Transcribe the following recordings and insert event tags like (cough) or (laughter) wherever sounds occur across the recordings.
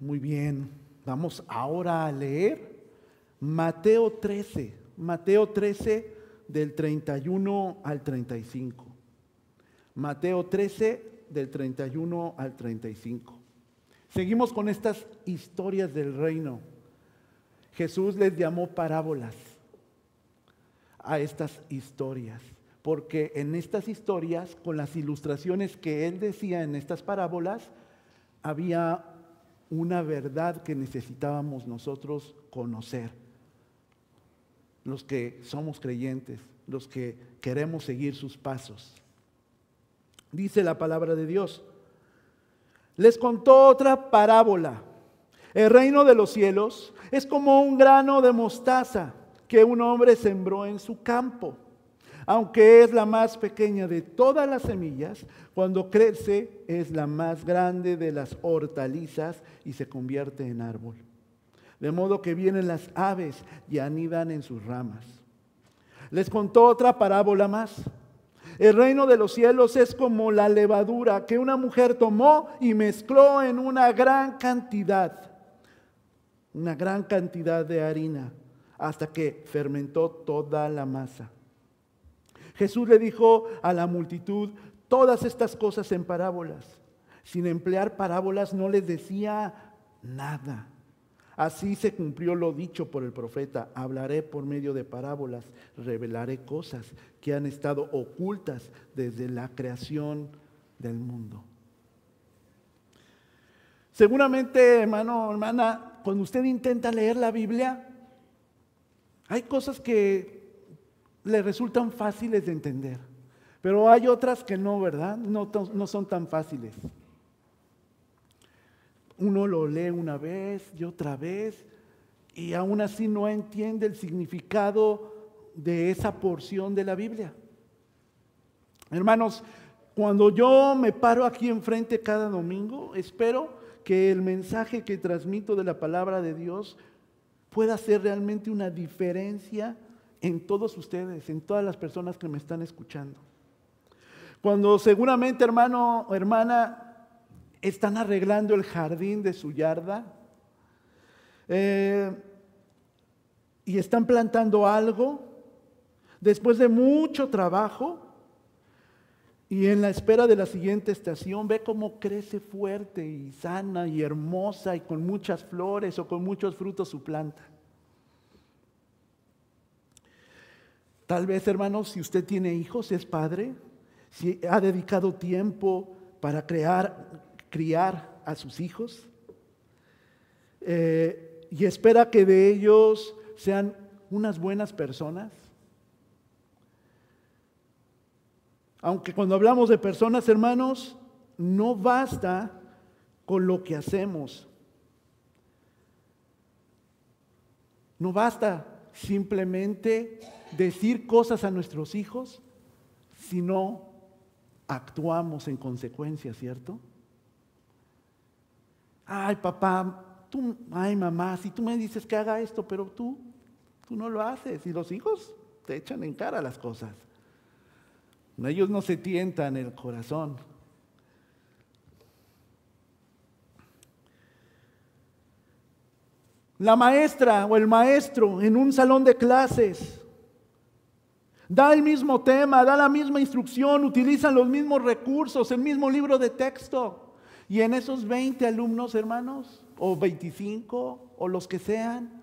Muy bien. Vamos ahora a leer Mateo 13. Mateo 13 del 31 al 35. Mateo 13 del 31 al 35. Seguimos con estas historias del reino. Jesús les llamó parábolas a estas historias, porque en estas historias, con las ilustraciones que él decía en estas parábolas, había una verdad que necesitábamos nosotros conocer. Los que somos creyentes, los que queremos seguir sus pasos. Dice la palabra de Dios. Les contó otra parábola. El reino de los cielos es como un grano de mostaza que un hombre sembró en su campo. Aunque es la más pequeña de todas las semillas, cuando crece es la más grande de las hortalizas y se convierte en árbol. De modo que vienen las aves y anidan en sus ramas. Les contó otra parábola más. El reino de los cielos es como la levadura que una mujer tomó y mezcló en una gran cantidad, una gran cantidad de harina, hasta que fermentó toda la masa. Jesús le dijo a la multitud todas estas cosas en parábolas. Sin emplear parábolas no les decía nada. Así se cumplió lo dicho por el profeta, hablaré por medio de parábolas, revelaré cosas que han estado ocultas desde la creación del mundo. Seguramente, hermano, hermana, cuando usted intenta leer la Biblia, hay cosas que le resultan fáciles de entender, pero hay otras que no, ¿verdad? No, son tan fáciles. Uno lo lee una vez y otra vez y aún así no entiende el significado de esa porción de la Biblia. Hermanos, cuando yo me paro aquí enfrente cada domingo, espero que el mensaje que transmito de la palabra de Dios pueda hacer realmente una diferencia en todos ustedes, en todas las personas que me están escuchando. Cuando seguramente, hermano o hermana, están arreglando el jardín de su yarda eh, y están plantando algo, después de mucho trabajo, y en la espera de la siguiente estación, ve cómo crece fuerte y sana y hermosa y con muchas flores o con muchos frutos su planta. Tal vez, hermanos, si usted tiene hijos, es padre, si ha dedicado tiempo para crear, criar a sus hijos eh, y espera que de ellos sean unas buenas personas. Aunque cuando hablamos de personas, hermanos, no basta con lo que hacemos. No basta simplemente decir cosas a nuestros hijos si no actuamos en consecuencia, ¿cierto? Ay, papá, tú, ay, mamá, si tú me dices que haga esto, pero tú, tú no lo haces. Y los hijos te echan en cara las cosas. Ellos no se tientan el corazón. La maestra o el maestro en un salón de clases Da el mismo tema, da la misma instrucción, utilizan los mismos recursos, el mismo libro de texto. Y en esos 20 alumnos, hermanos, o 25, o los que sean,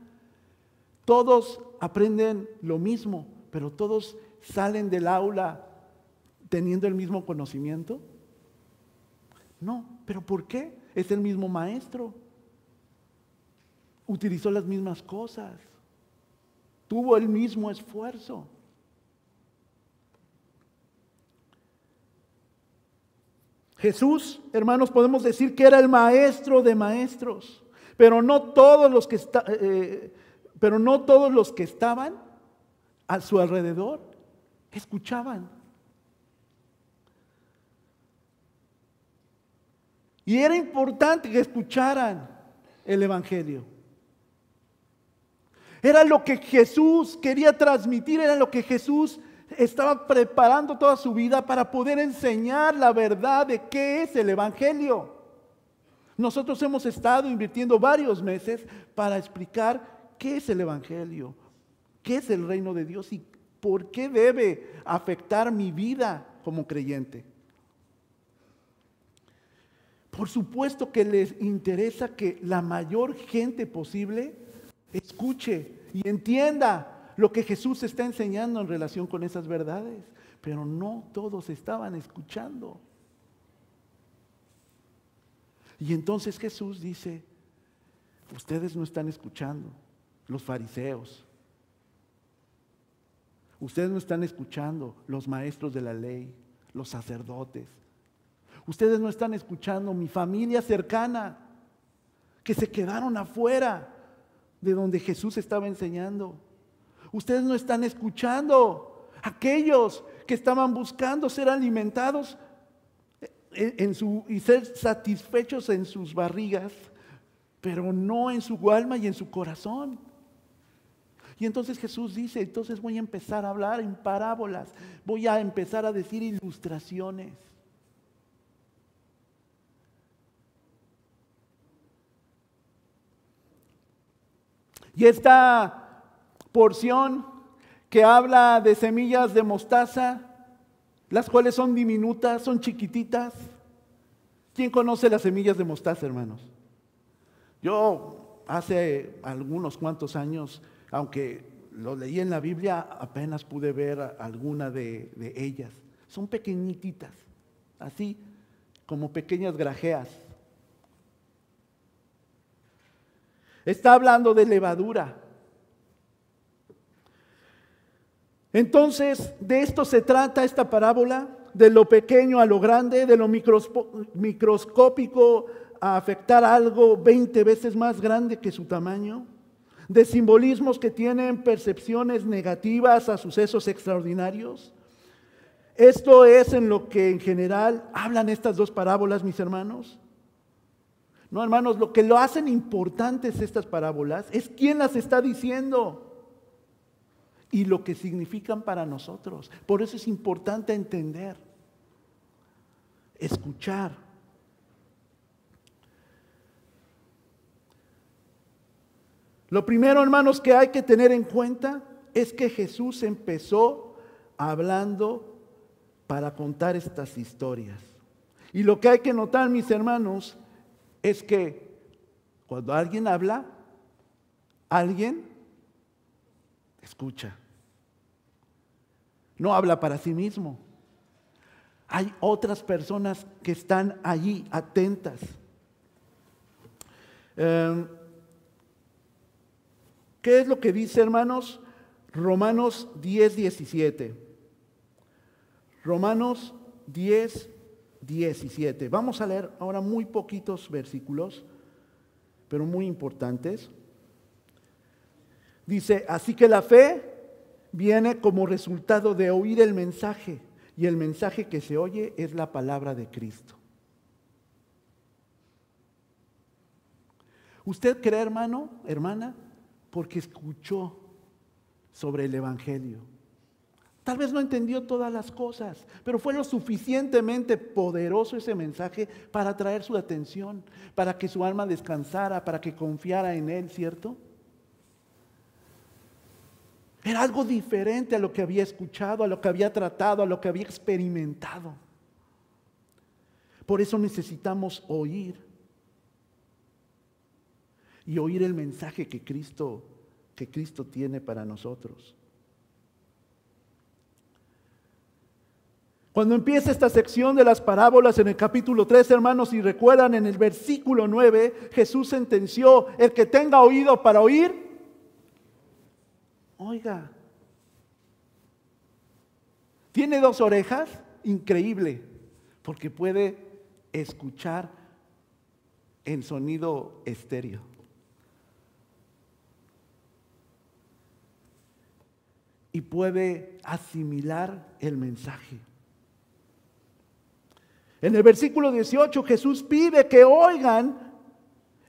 todos aprenden lo mismo, pero todos salen del aula teniendo el mismo conocimiento. No, pero ¿por qué? Es el mismo maestro. Utilizó las mismas cosas. Tuvo el mismo esfuerzo. Jesús, hermanos, podemos decir que era el maestro de maestros, pero no todos los que, eh, pero no todos los que estaban a su alrededor escuchaban. Y era importante que escucharan el Evangelio. Era lo que Jesús quería transmitir, era lo que Jesús estaba preparando toda su vida para poder enseñar la verdad de qué es el Evangelio. Nosotros hemos estado invirtiendo varios meses para explicar qué es el Evangelio, qué es el reino de Dios y por qué debe afectar mi vida como creyente. Por supuesto que les interesa que la mayor gente posible escuche y entienda lo que Jesús está enseñando en relación con esas verdades, pero no todos estaban escuchando. Y entonces Jesús dice, ustedes no están escuchando, los fariseos. Ustedes no están escuchando, los maestros de la ley, los sacerdotes. Ustedes no están escuchando mi familia cercana, que se quedaron afuera de donde Jesús estaba enseñando. Ustedes no están escuchando aquellos que estaban buscando ser alimentados en su, y ser satisfechos en sus barrigas, pero no en su alma y en su corazón. Y entonces Jesús dice, entonces voy a empezar a hablar en parábolas, voy a empezar a decir ilustraciones. Y esta porción que habla de semillas de mostaza, las cuales son diminutas, son chiquititas. ¿Quién conoce las semillas de mostaza, hermanos? Yo hace algunos cuantos años, aunque lo leí en la Biblia, apenas pude ver alguna de, de ellas. Son pequeñititas, así como pequeñas grajeas. Está hablando de levadura. Entonces, de esto se trata esta parábola, de lo pequeño a lo grande, de lo microscópico a afectar algo 20 veces más grande que su tamaño, de simbolismos que tienen percepciones negativas a sucesos extraordinarios. Esto es en lo que en general hablan estas dos parábolas, mis hermanos. No, hermanos, lo que lo hacen importantes estas parábolas es quién las está diciendo y lo que significan para nosotros. Por eso es importante entender, escuchar. Lo primero, hermanos, que hay que tener en cuenta es que Jesús empezó hablando para contar estas historias. Y lo que hay que notar, mis hermanos, es que cuando alguien habla, alguien escucha no habla para sí mismo. Hay otras personas que están allí atentas. Em, ¿Qué es lo que dice, hermanos? Romanos 10, 17. Romanos 10, 17. Vamos a leer ahora muy poquitos versículos, pero muy importantes. Dice, así que la fe viene como resultado de oír el mensaje y el mensaje que se oye es la palabra de Cristo. ¿Usted cree, hermano, hermana? Porque escuchó sobre el Evangelio. Tal vez no entendió todas las cosas, pero fue lo suficientemente poderoso ese mensaje para atraer su atención, para que su alma descansara, para que confiara en Él, ¿cierto? Era algo diferente a lo que había escuchado, a lo que había tratado, a lo que había experimentado. Por eso necesitamos oír y oír el mensaje que Cristo que Cristo tiene para nosotros. Cuando empieza esta sección de las parábolas en el capítulo 3, hermanos, si recuerdan en el versículo 9, Jesús sentenció, el que tenga oído para oír, Oiga, tiene dos orejas, increíble, porque puede escuchar en sonido estéreo. Y puede asimilar el mensaje. En el versículo 18 Jesús pide que oigan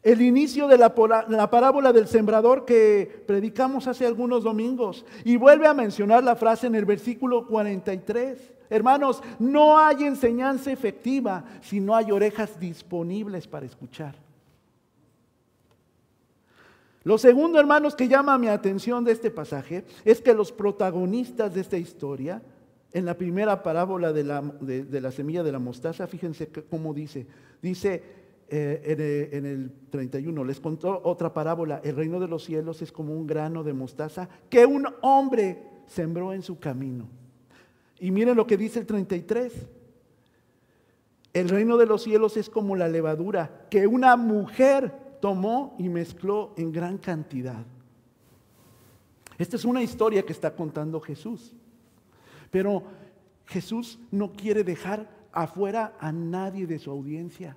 el inicio de la, parábola del sembrador que predicamos hace algunos domingos. Y vuelve a mencionar la frase en el versículo 43. Hermanos, no hay enseñanza efectiva si no hay orejas disponibles para escuchar. Lo segundo, hermanos, que llama mi atención de este pasaje es que los protagonistas de esta historia, en la primera parábola de la, de, la semilla de la mostaza, fíjense cómo dice, dice eh, en, el, en, el, 31, les contó otra parábola, el reino de los cielos es como un grano de mostaza que un hombre sembró en su camino. Y miren lo que dice el 33. El reino de los cielos es como la levadura que una mujer tomó y mezcló en gran cantidad. Esta es una historia que está contando Jesús. Pero Jesús no quiere dejar afuera a nadie de su audiencia.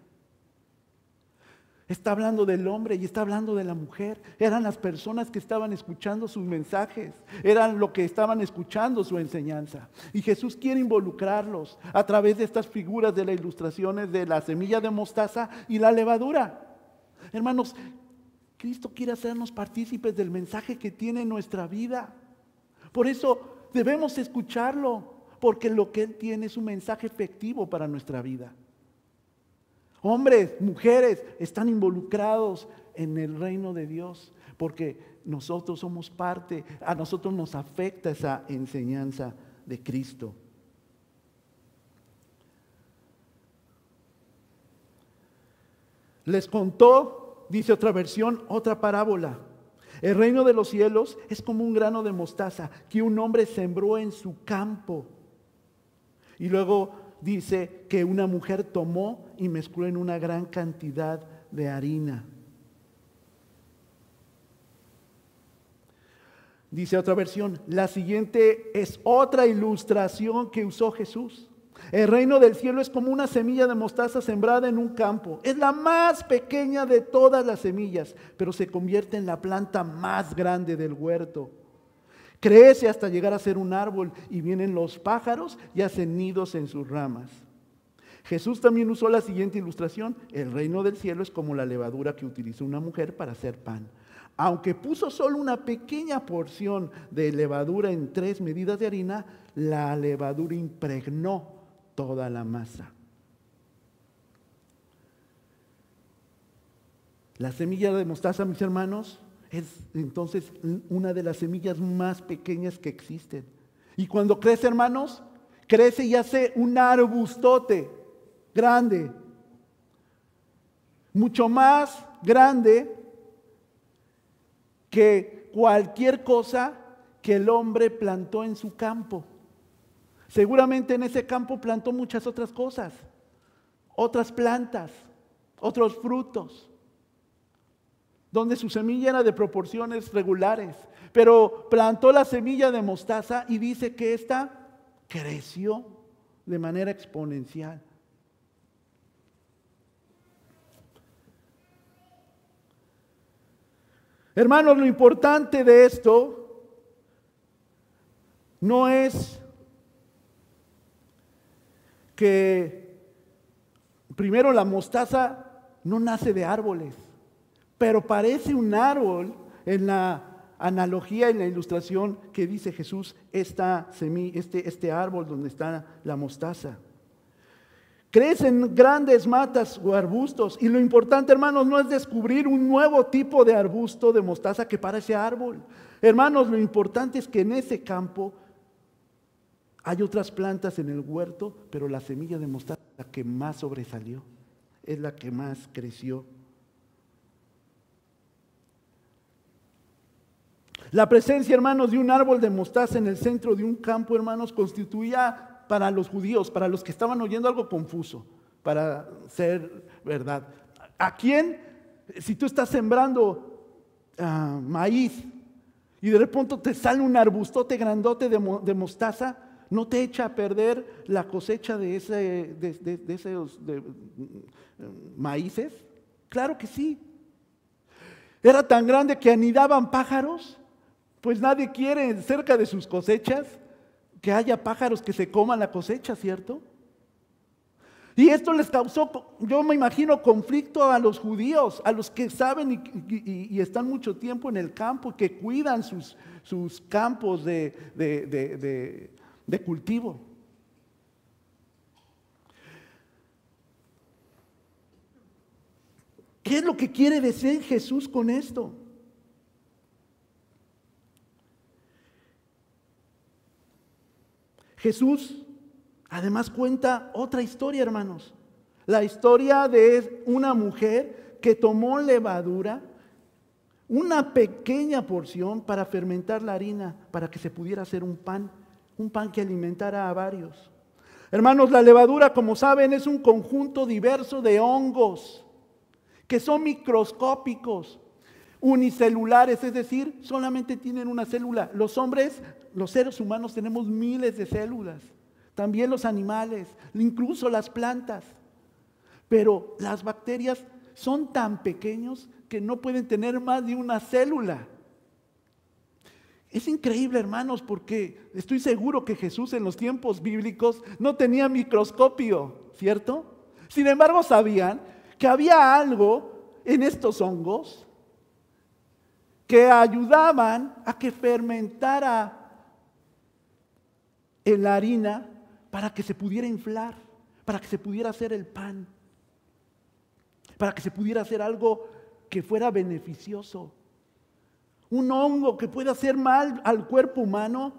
Está hablando del hombre y está hablando de la mujer. Eran las personas que estaban escuchando sus mensajes. Eran lo que estaban escuchando su enseñanza. Y Jesús quiere involucrarlos a través de estas figuras de las ilustraciones de la semilla de mostaza y la levadura. Hermanos, Cristo quiere hacernos partícipes del mensaje que tiene en nuestra vida. Por eso debemos escucharlo, porque lo que Él tiene es un mensaje efectivo para nuestra vida. Hombres, mujeres están involucrados en el reino de Dios porque nosotros somos parte, a nosotros nos afecta esa enseñanza de Cristo. Les contó, dice otra versión, otra parábola. El reino de los cielos es como un grano de mostaza que un hombre sembró en su campo. Y luego dice que una mujer tomó y mezcló en una gran cantidad de harina. Dice otra versión, la siguiente es otra ilustración que usó Jesús. El reino del cielo es como una semilla de mostaza sembrada en un campo. Es la más pequeña de todas las semillas, pero se convierte en la planta más grande del huerto. Crece hasta llegar a ser un árbol y vienen los pájaros y hacen nidos en sus ramas. Jesús también usó la siguiente ilustración. El reino del cielo es como la levadura que utilizó una mujer para hacer pan. Aunque puso solo una pequeña porción de levadura en tres medidas de harina, la levadura impregnó toda la masa. La semilla de mostaza, mis hermanos, es entonces una de las semillas más pequeñas que existen. Y cuando crece, hermanos, crece y hace un arbustote grande, mucho más grande que cualquier cosa que el hombre plantó en su campo. Seguramente en ese campo plantó muchas otras cosas, otras plantas, otros frutos donde su semilla era de proporciones regulares, pero plantó la semilla de mostaza y dice que ésta creció de manera exponencial. Hermanos, lo importante de esto no es que primero la mostaza no nace de árboles. Pero parece un árbol en la analogía, en la ilustración que dice Jesús, esta este, este árbol donde está la mostaza. Crecen grandes matas o arbustos. Y lo importante, hermanos, no es descubrir un nuevo tipo de arbusto de mostaza que para ese árbol. Hermanos, lo importante es que en ese campo hay otras plantas en el huerto, pero la semilla de mostaza es la que más sobresalió, es la que más creció. La presencia, hermanos, de un árbol de mostaza en el centro de un campo, hermanos, constituía para los judíos, para los que estaban oyendo algo confuso, para ser verdad. ¿A quién? Si tú estás sembrando ah, maíz y de repente te sale un arbustote grandote de, mostaza, ¿no te echa a perder la cosecha de, ese, de esos mm, maíces? Claro que sí. Era tan grande que anidaban pájaros pues nadie quiere cerca de sus cosechas que haya pájaros que se coman la cosecha, ¿cierto? Y esto les causó, yo me imagino, conflicto a los judíos, a los que saben y, están mucho tiempo en el campo, que cuidan sus, sus campos de, de cultivo. ¿Qué es lo que quiere decir Jesús con esto? Jesús además cuenta otra historia, hermanos. La historia de una mujer que tomó levadura, una pequeña porción para fermentar la harina, para que se pudiera hacer un pan, un pan que alimentara a varios. Hermanos, la levadura, como saben, es un conjunto diverso de hongos que son microscópicos, unicelulares, es decir, solamente tienen una célula. Los hombres, los seres humanos tenemos miles de células, también los animales, incluso las plantas. Pero las bacterias son tan pequeños que no pueden tener más de una célula. Es increíble, hermanos, porque estoy seguro que Jesús en los tiempos bíblicos no tenía microscopio, ¿cierto? Sin embargo, sabían que había algo en estos hongos que ayudaban a que fermentara en la harina para que se pudiera inflar, para que se pudiera hacer el pan, para que se pudiera hacer algo que fuera beneficioso. Un hongo que pueda hacer mal al cuerpo humano,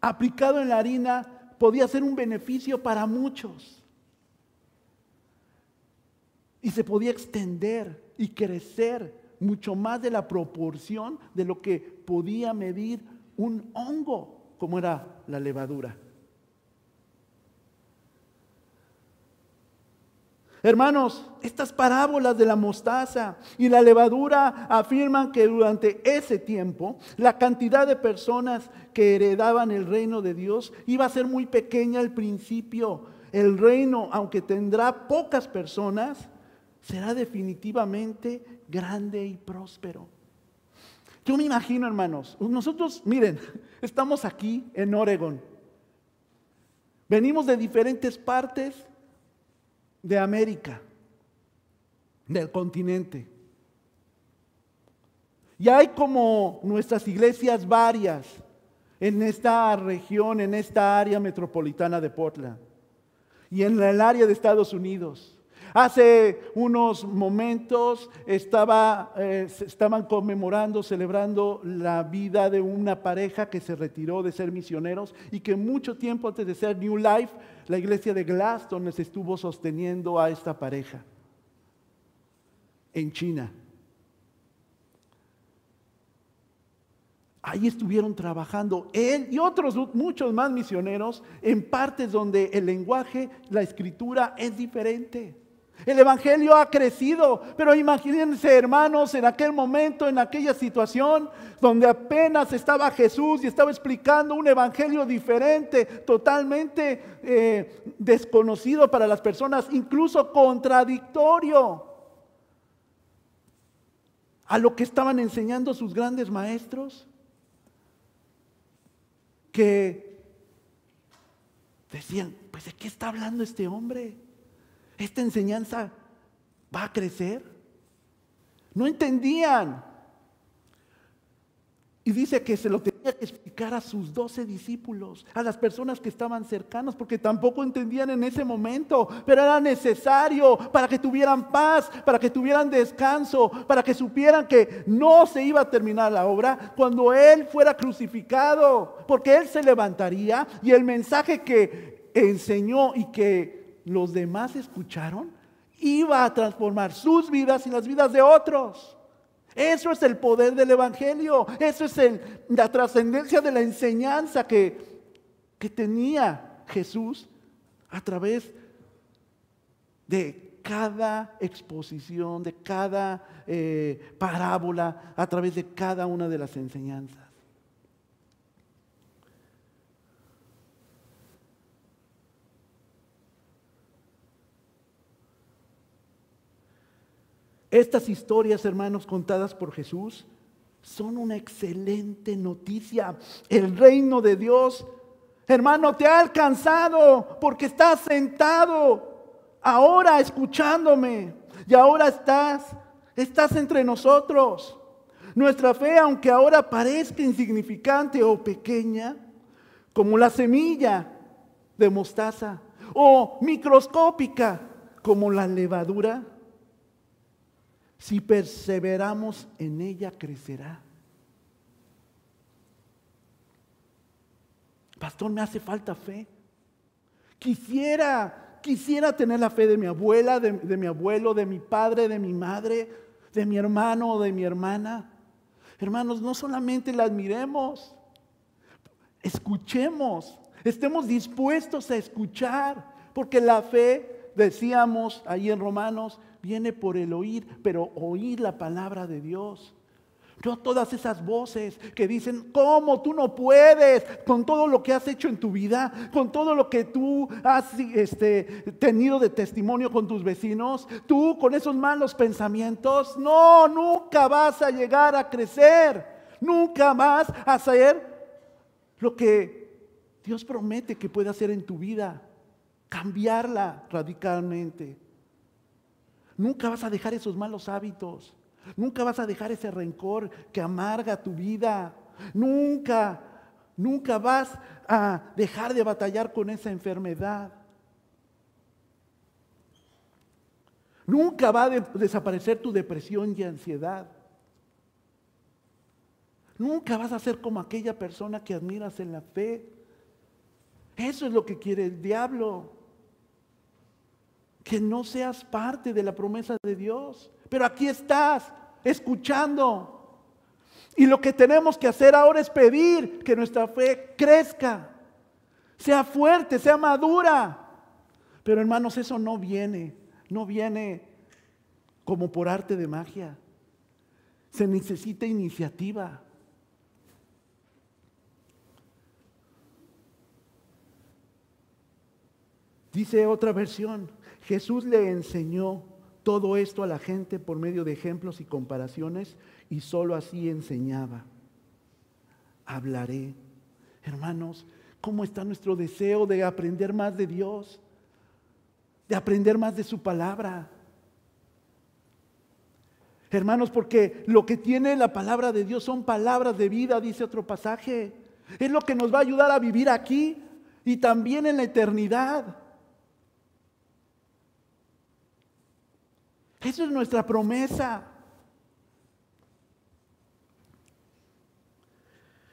aplicado en la harina, podía ser un beneficio para muchos. Y se podía extender y crecer mucho más de la proporción de lo que podía medir un hongo, como era la levadura. Hermanos, estas parábolas de la mostaza y la levadura afirman que durante ese tiempo la cantidad de personas que heredaban el reino de Dios iba a ser muy pequeña al principio. El reino, aunque tendrá pocas personas, será definitivamente grande y próspero. Yo me imagino, hermanos, nosotros, miren, (laughs) estamos aquí en Oregon. Venimos de diferentes partes de América, del continente. Y hay como nuestras iglesias varias en esta región, en esta área metropolitana de Portland y en el área de Estados Unidos. Hace unos momentos estaba, eh, estaban conmemorando, celebrando la vida de una pareja que se retiró de ser misioneros y que mucho tiempo antes de ser New Life, la iglesia de Glaston les estuvo sosteniendo a esta pareja en China. Ahí estuvieron trabajando él y otros muchos más misioneros en partes donde el lenguaje, la escritura es diferente. El Evangelio ha crecido, pero imagínense hermanos en aquel momento, en aquella situación donde apenas estaba Jesús y estaba explicando un Evangelio diferente, totalmente eh, desconocido para las personas, incluso contradictorio a lo que estaban enseñando sus grandes maestros, que decían, pues ¿de qué está hablando este hombre? Esta enseñanza va a crecer. No entendían. Y dice que se lo tenía que explicar a sus doce discípulos, a las personas que estaban cercanos, porque tampoco entendían en ese momento, pero era necesario para que tuvieran paz, para que tuvieran descanso, para que supieran que no se iba a terminar la obra cuando Él fuera crucificado, porque Él se levantaría y el mensaje que enseñó y que los demás escucharon, iba a transformar sus vidas y las vidas de otros. Eso es el poder del Evangelio. Eso es la trascendencia de la enseñanza que, que tenía Jesús a través de cada exposición, de cada eh, parábola, a través de cada una de las enseñanzas. Estas historias, hermanos, contadas por Jesús, son una excelente noticia. El reino de Dios, hermano, te ha alcanzado porque estás sentado ahora escuchándome y ahora estás, estás entre nosotros. Nuestra fe, aunque ahora parezca insignificante o pequeña, como la semilla de mostaza, o microscópica como la levadura, si perseveramos en ella, crecerá. Pastor, me hace falta fe. Quisiera, quisiera tener la fe de mi abuela, de, mi abuelo, de mi padre, de mi madre, de mi hermano o de mi hermana. Hermanos, no solamente la admiremos, escuchemos, estemos dispuestos a escuchar, porque la fe, decíamos ahí en Romanos, viene por el oír, pero oír la palabra de Dios. No todas esas voces que dicen, ¿cómo tú no puedes? Con todo lo que has hecho en tu vida, con todo lo que tú has este, tenido de testimonio con tus vecinos, tú con esos malos pensamientos, no, nunca vas a llegar a crecer, nunca vas a hacer lo que Dios promete que puede hacer en tu vida, cambiarla radicalmente. Nunca vas a dejar esos malos hábitos. Nunca vas a dejar ese rencor que amarga tu vida. Nunca, nunca vas a dejar de batallar con esa enfermedad. Nunca va a desaparecer tu depresión y ansiedad. Nunca vas a ser como aquella persona que admiras en la fe. Eso es lo que quiere el diablo. Que no seas parte de la promesa de Dios. Pero aquí estás, escuchando. Y lo que tenemos que hacer ahora es pedir que nuestra fe crezca, sea fuerte, sea madura. Pero hermanos, eso no viene, no viene como por arte de magia. Se necesita iniciativa. Dice otra versión, Jesús le enseñó todo esto a la gente por medio de ejemplos y comparaciones y solo así enseñaba. Hablaré. Hermanos, ¿cómo está nuestro deseo de aprender más de Dios? De aprender más de su palabra. Hermanos, porque lo que tiene la palabra de Dios son palabras de vida, dice otro pasaje. Es lo que nos va a ayudar a vivir aquí y también en la eternidad. Eso es nuestra promesa.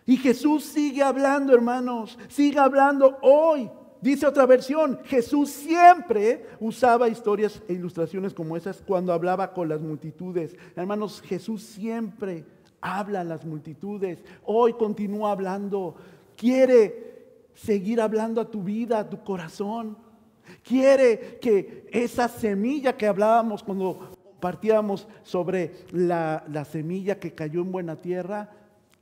Y Jesús sigue hablando, hermanos, sigue hablando hoy. Dice otra versión, Jesús siempre usaba historias e ilustraciones como esas cuando hablaba con las multitudes. Hermanos, Jesús siempre habla a las multitudes. Hoy continúa hablando. Quiere seguir hablando a tu vida, a tu corazón. Quiere que esa semilla que hablábamos cuando partíamos sobre la, semilla que cayó en buena tierra,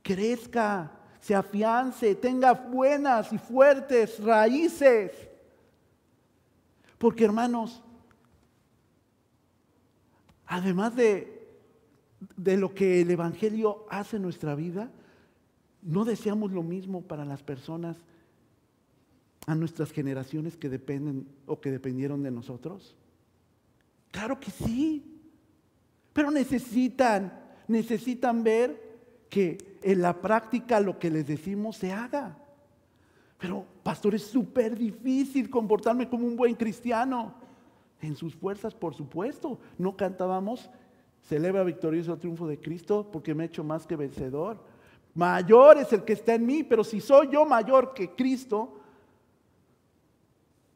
crezca, se afiance, tenga buenas y fuertes raíces. Porque hermanos, además de, de lo que el Evangelio hace en nuestra vida, no deseamos lo mismo para las personas a nuestras generaciones que dependen o que dependieron de nosotros? Claro que sí. Pero necesitan, necesitan ver que en la práctica lo que les decimos se haga. Pero, pastor, es súper difícil comportarme como un buen cristiano. En sus fuerzas, por supuesto. No cantábamos, celebra victorioso el triunfo de Cristo porque me he hecho más que vencedor. Mayor es el que está en mí, pero si soy yo mayor que Cristo,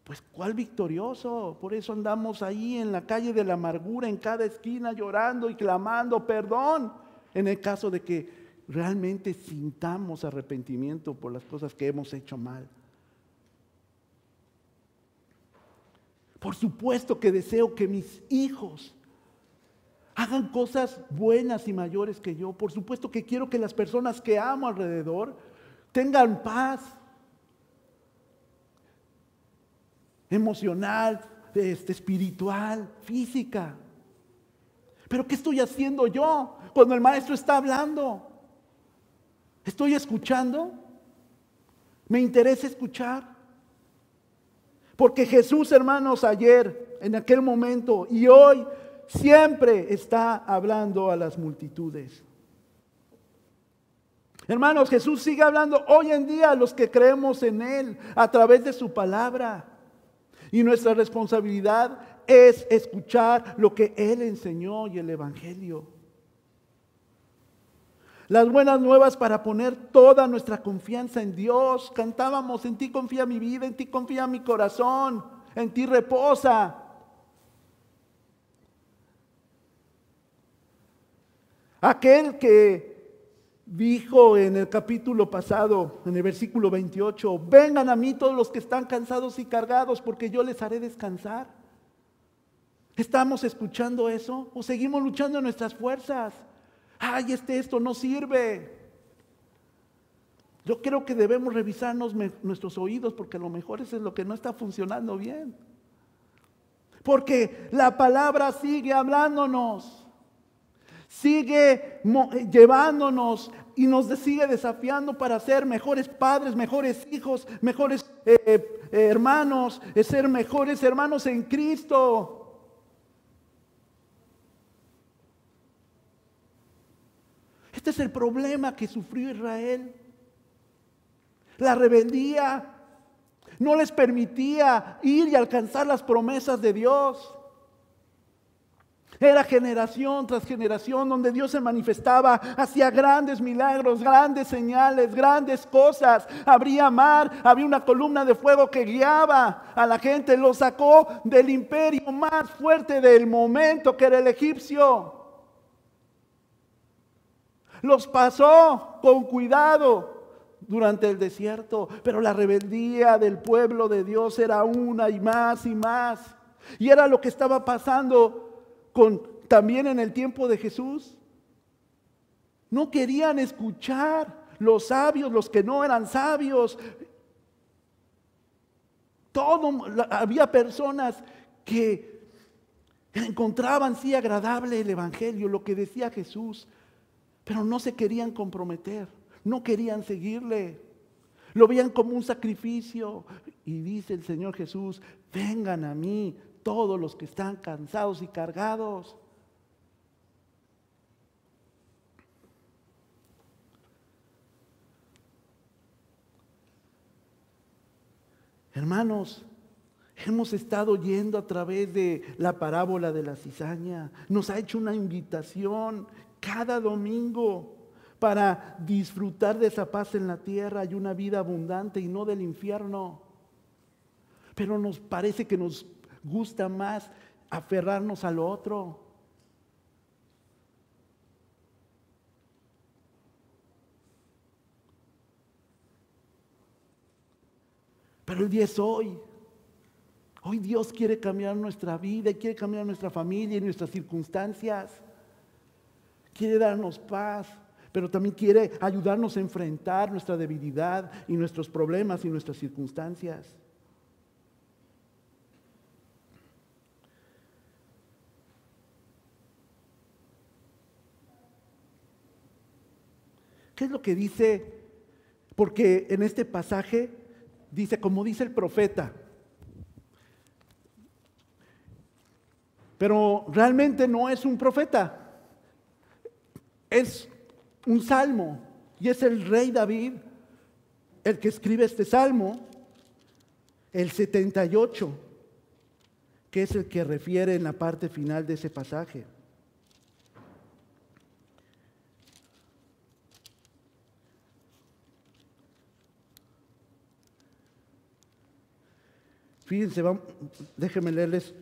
pues ¿cuál victorioso? Por eso andamos ahí en la calle de la amargura, en cada esquina llorando y clamando perdón, en el caso de que realmente sintamos arrepentimiento por las cosas que hemos hecho mal. Por supuesto que deseo que mis hijos hagan cosas buenas y mayores que yo. Por supuesto que quiero que las personas que amo alrededor tengan paz, emocional, este, espiritual, física. Pero ¿qué estoy haciendo yo cuando el maestro está hablando? ¿Estoy escuchando? ¿Me interesa escuchar? Porque Jesús, hermanos, ayer, en aquel momento y hoy, siempre está hablando a las multitudes. Hermanos, Jesús sigue hablando hoy en día a los que creemos en Él a través de su palabra. Y nuestra responsabilidad es escuchar lo que Él enseñó y el Evangelio. Las buenas nuevas para poner toda nuestra confianza en Dios. Cantábamos, en ti confía mi vida, en ti confía mi corazón, en ti reposa. Aquel que dijo en el capítulo pasado, en el versículo 28, vengan a mí todos los que están cansados y cargados, porque yo les haré descansar. ¿Estamos escuchando eso o seguimos luchando en nuestras fuerzas? Ay, este esto no sirve. Yo creo que debemos revisarnos nuestros oídos porque a lo mejor eso es lo que no está funcionando bien. Porque la palabra sigue hablándonos sigue llevándonos y nos sigue desafiando para ser mejores padres, mejores hijos, mejores eh, eh, hermanos, ser mejores hermanos en Cristo. Este es el problema que sufrió Israel. La rebeldía no les permitía ir y alcanzar las promesas de Dios. Era generación tras generación donde Dios se manifestaba, hacía grandes milagros, grandes señales, grandes cosas. Habría mar, había una columna de fuego que guiaba a la gente, lo sacó del imperio más fuerte del momento que era el egipcio. Los pasó con cuidado durante el desierto, pero la rebeldía del pueblo de Dios era una y más y más. Y era lo que estaba pasando también en el tiempo de Jesús. No querían escuchar los sabios, los que no eran sabios. Todo, había personas que encontraban sí agradable el Evangelio, lo que decía Jesús, pero no se querían comprometer, no querían seguirle. Lo veían como un sacrificio. Y dice el Señor Jesús, vengan a mí todos los que están cansados y cargados. Hermanos, hemos estado yendo a través de la parábola de la cizaña. Nos ha hecho una invitación cada domingo para disfrutar de esa paz en la tierra y una vida abundante y no del infierno. Pero nos parece que nos gusta más aferrarnos al otro. Pero el día es hoy. Hoy Dios quiere cambiar nuestra vida, quiere cambiar nuestra familia y nuestras circunstancias. Quiere darnos paz, pero también quiere ayudarnos a enfrentar nuestra debilidad y nuestros problemas y nuestras circunstancias. ¿Qué es lo que dice? Porque en este pasaje dice, como dice el profeta, pero realmente no es un profeta, es un salmo y es el rey David el que escribe este salmo, el 78, que es el que refiere en la parte final de ese pasaje. Fíjense, déjenme leerles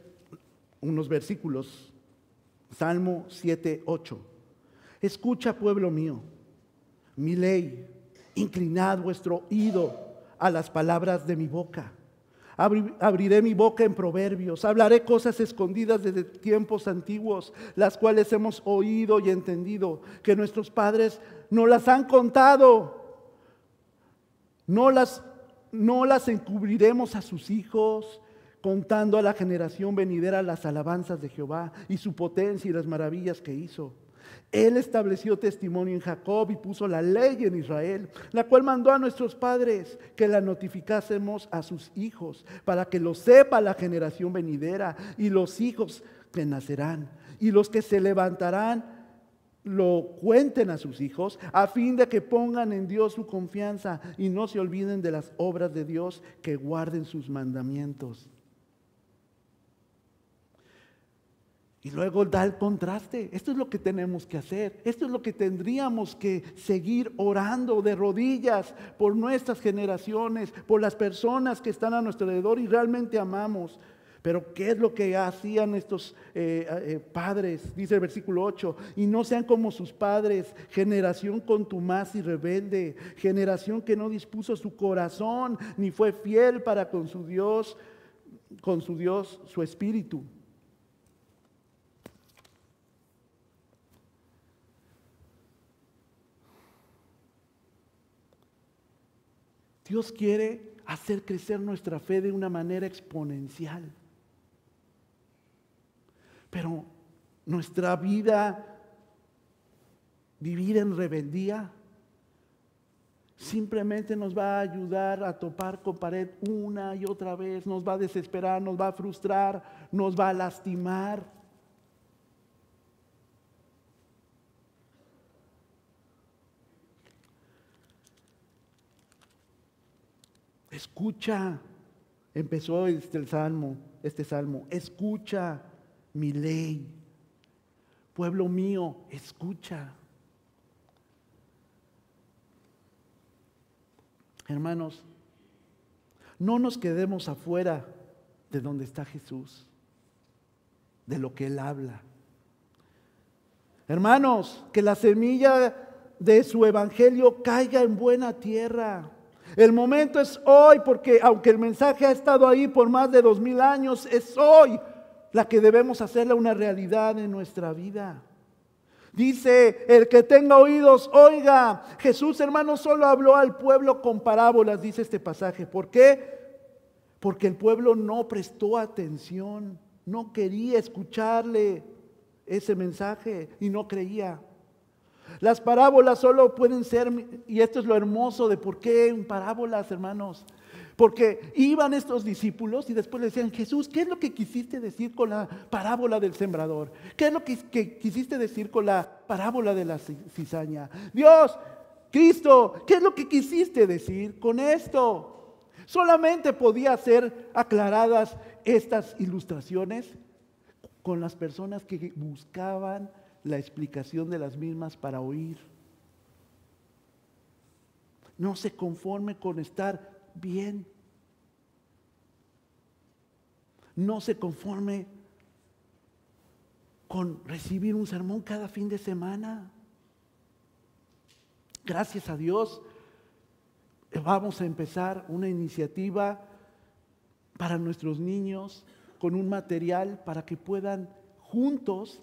unos versículos. Salmo 7, 8. Escucha, pueblo mío, mi ley, inclinad vuestro oído a las palabras de mi boca. abriré mi boca en proverbios, hablaré cosas escondidas desde tiempos antiguos, las cuales hemos oído y entendido, que nuestros padres no las han contado, no las no las encubriremos a sus hijos, contando a la generación venidera las alabanzas de Jehová y su potencia y las maravillas que hizo. Él estableció testimonio en Jacob y puso la ley en Israel, la cual mandó a nuestros padres que la notificásemos a sus hijos, para que lo sepa la generación venidera y los hijos que nacerán y los que se levantarán lo cuenten a sus hijos, a fin de que pongan en Dios su confianza y no se olviden de las obras de Dios, que guarden sus mandamientos. Y luego da el contraste. Esto es lo que tenemos que hacer. Esto es lo que tendríamos que seguir orando de rodillas por nuestras generaciones, por las personas que están a nuestro alrededor y realmente amamos. Pero ¿qué es lo que hacían estos eh, eh, padres? Dice el versículo 8, y no sean como sus padres, generación contumaz y rebelde, generación que no dispuso su corazón ni fue fiel para con su Dios, con su Dios, su espíritu. Dios quiere hacer crecer nuestra fe de una manera exponencial. Pero nuestra vida vivir en rebeldía simplemente nos va a ayudar a topar con pared una y otra vez, nos va a desesperar, nos va a frustrar, nos va a lastimar. Escucha, empezó este el salmo, este salmo, escucha mi ley. Pueblo mío, escucha. Hermanos, no nos quedemos afuera de donde está Jesús, de lo que Él habla. Hermanos, que la semilla de su evangelio caiga en buena tierra. El momento es hoy porque aunque el mensaje ha estado ahí por más de dos mil años, es hoy la que debemos hacerla una realidad en nuestra vida. Dice, el que tenga oídos, oiga. Jesús, hermano, solo habló al pueblo con parábolas, dice este pasaje. ¿Por qué? Porque el pueblo no prestó atención, no quería escucharle ese mensaje y no creía. Las parábolas solo pueden ser, y esto es lo hermoso de por qué en parábolas, hermanos. Porque iban estos discípulos y después le decían, Jesús, ¿qué es lo que quisiste decir con la parábola del sembrador? ¿Qué es lo que, que quisiste decir con la parábola de la cizaña? Dios, Cristo, ¿qué es lo que quisiste decir con esto? Solamente podía ser aclaradas estas ilustraciones con las personas que buscaban la explicación de las mismas para oír. No se conforme con estar bien. No se conforme con recibir un sermón cada fin de semana. Gracias a Dios, vamos a empezar una iniciativa para nuestros niños con un material para que puedan juntos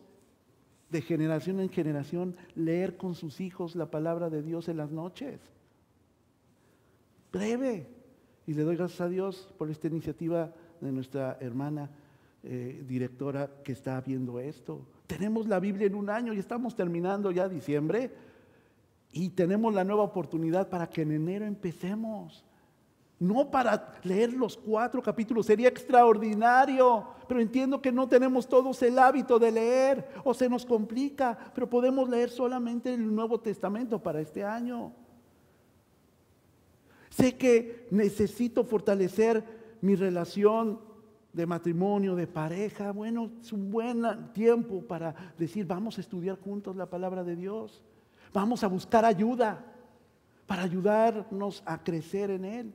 de generación en generación leer con sus hijos la palabra de Dios en las noches. Breve. Y le doy gracias a Dios por esta iniciativa de nuestra hermana eh, directora que está viendo esto. Tenemos la Biblia en un año y estamos terminando ya diciembre y tenemos la nueva oportunidad para que en enero empecemos. No para leer los cuatro capítulos, sería extraordinario, pero entiendo que no tenemos todos el hábito de leer o se nos complica, pero podemos leer solamente el Nuevo Testamento para este año. Sé que necesito fortalecer mi relación de matrimonio, de pareja. Bueno, es un buen tiempo para decir, vamos a estudiar juntos la palabra de Dios. Vamos a buscar ayuda para ayudarnos a crecer en Él.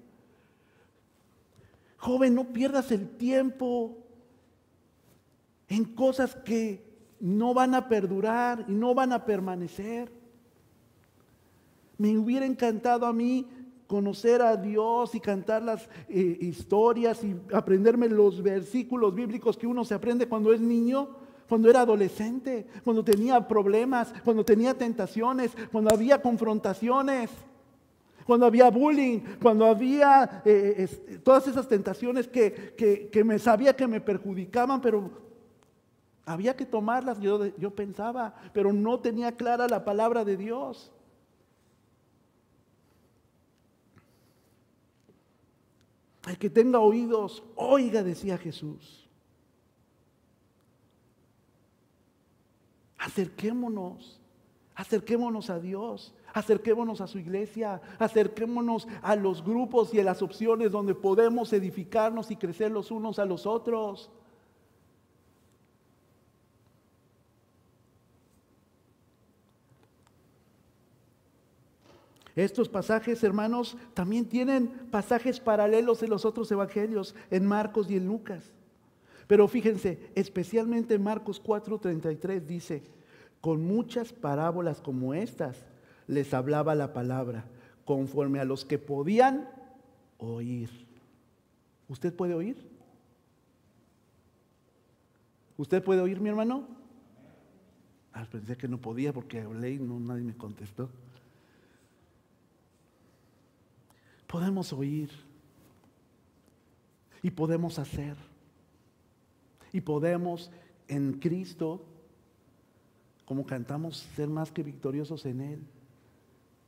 Joven, no pierdas el tiempo en cosas que no van a perdurar y no van a permanecer. Me hubiera encantado a mí conocer a Dios y cantar las eh, historias y aprenderme los versículos bíblicos que uno se aprende cuando es niño, cuando era adolescente, cuando tenía problemas, cuando tenía tentaciones, cuando había confrontaciones cuando había bullying, cuando había eh, todas esas tentaciones que, me sabía que me perjudicaban, pero había que tomarlas, yo, yo pensaba, pero no tenía clara la palabra de Dios. El que tenga oídos, oiga, decía Jesús. Acerquémonos, acerquémonos a Dios. Acerquémonos a su iglesia, acerquémonos a los grupos y a las opciones donde podemos edificarnos y crecer los unos a los otros. Estos pasajes, hermanos, también tienen pasajes paralelos en los otros evangelios, en Marcos y en Lucas. Pero fíjense, especialmente en Marcos 4:33 dice, con muchas parábolas como estas les hablaba la palabra, conforme a los que podían oír. ¿Usted puede oír? ¿Usted puede oír, mi hermano? Ah, pensé que no podía porque hablé y no, nadie me contestó. Podemos oír. Y podemos hacer. Y podemos en Cristo, como cantamos, ser más que victoriosos en Él.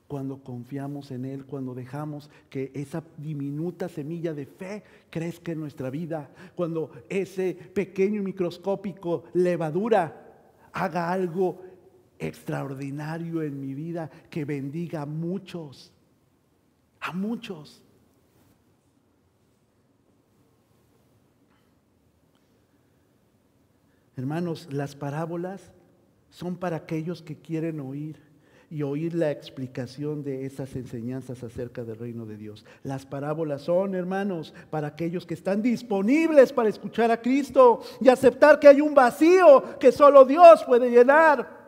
Cuando confiamos en Él, cuando dejamos que esa diminuta semilla de fe crezca en nuestra vida, cuando ese pequeño microscópico levadura haga algo extraordinario en mi vida que bendiga a muchos a muchos. Hermanos, las parábolas son para aquellos que quieren oír y oír la explicación de esas enseñanzas acerca del reino de Dios. Las parábolas son, hermanos, para aquellos que están disponibles para escuchar a Cristo y aceptar que hay un vacío que solo Dios puede llenar.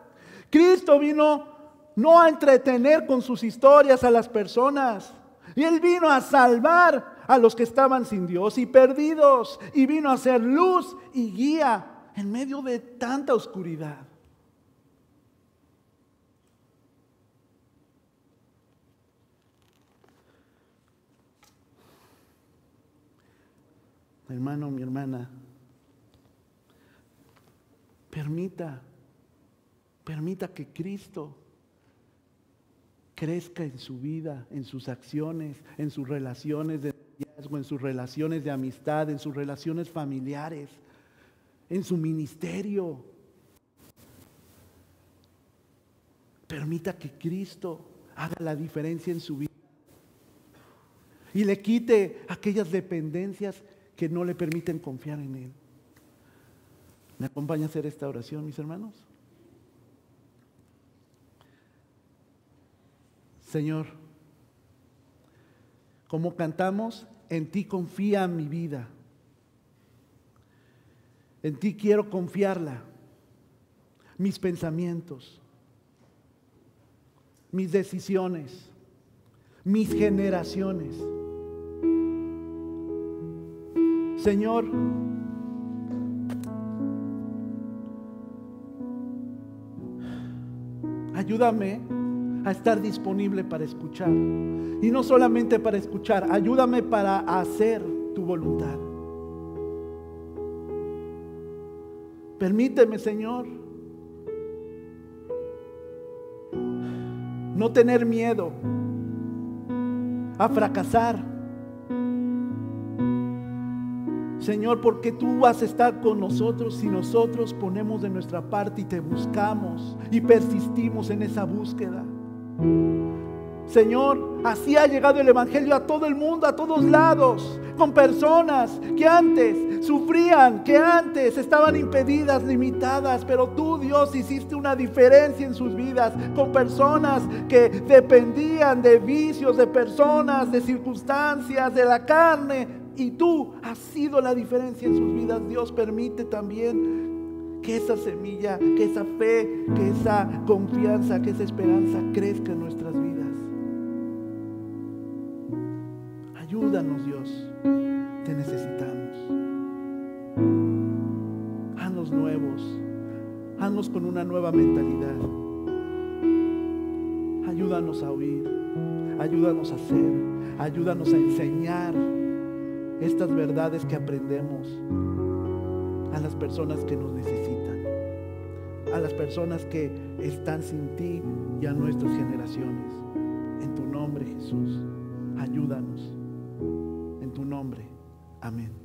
Cristo vino no a entretener con sus historias a las personas, y Él vino a salvar a los que estaban sin Dios y perdidos. Y vino a ser luz y guía en medio de tanta oscuridad. Hermano, mi hermana, permita, permita que Cristo crezca en su vida, en sus acciones, en sus relaciones de en sus relaciones de amistad, en sus relaciones familiares, en su ministerio. Permita que Cristo haga la diferencia en su vida y le quite aquellas dependencias que no le permiten confiar en Él. ¿Me acompaña a hacer esta oración, mis hermanos? Señor, como cantamos, en ti confía mi vida. En ti quiero confiarla. Mis pensamientos, mis decisiones, mis generaciones. Señor, ayúdame a estar disponible para escuchar. Y no solamente para escuchar, ayúdame para hacer tu voluntad. Permíteme, Señor, no tener miedo a fracasar. Señor, porque tú vas a estar con nosotros si nosotros ponemos de nuestra parte y te buscamos y persistimos en esa búsqueda. Señor, así ha llegado el Evangelio a todo el mundo, a todos lados, con personas que antes sufrían, que antes estaban impedidas, limitadas, pero tú Dios hiciste una diferencia en sus vidas, con personas que dependían de vicios, de personas, de circunstancias, de la carne, y tú has sido la diferencia en sus vidas. Dios permite también que esa semilla, que esa fe, que esa confianza, que esa esperanza crezca en nuestras vidas. Ayúdanos Dios, te necesitamos. Haznos nuevos, haznos con una nueva mentalidad. Ayúdanos a oír, ayúdanos a hacer, ayúdanos a enseñar estas verdades que aprendemos a las personas que nos necesitan, a las personas que están sin ti y a nuestras generaciones. En tu nombre, Jesús, ayúdanos. En tu nombre. Amén.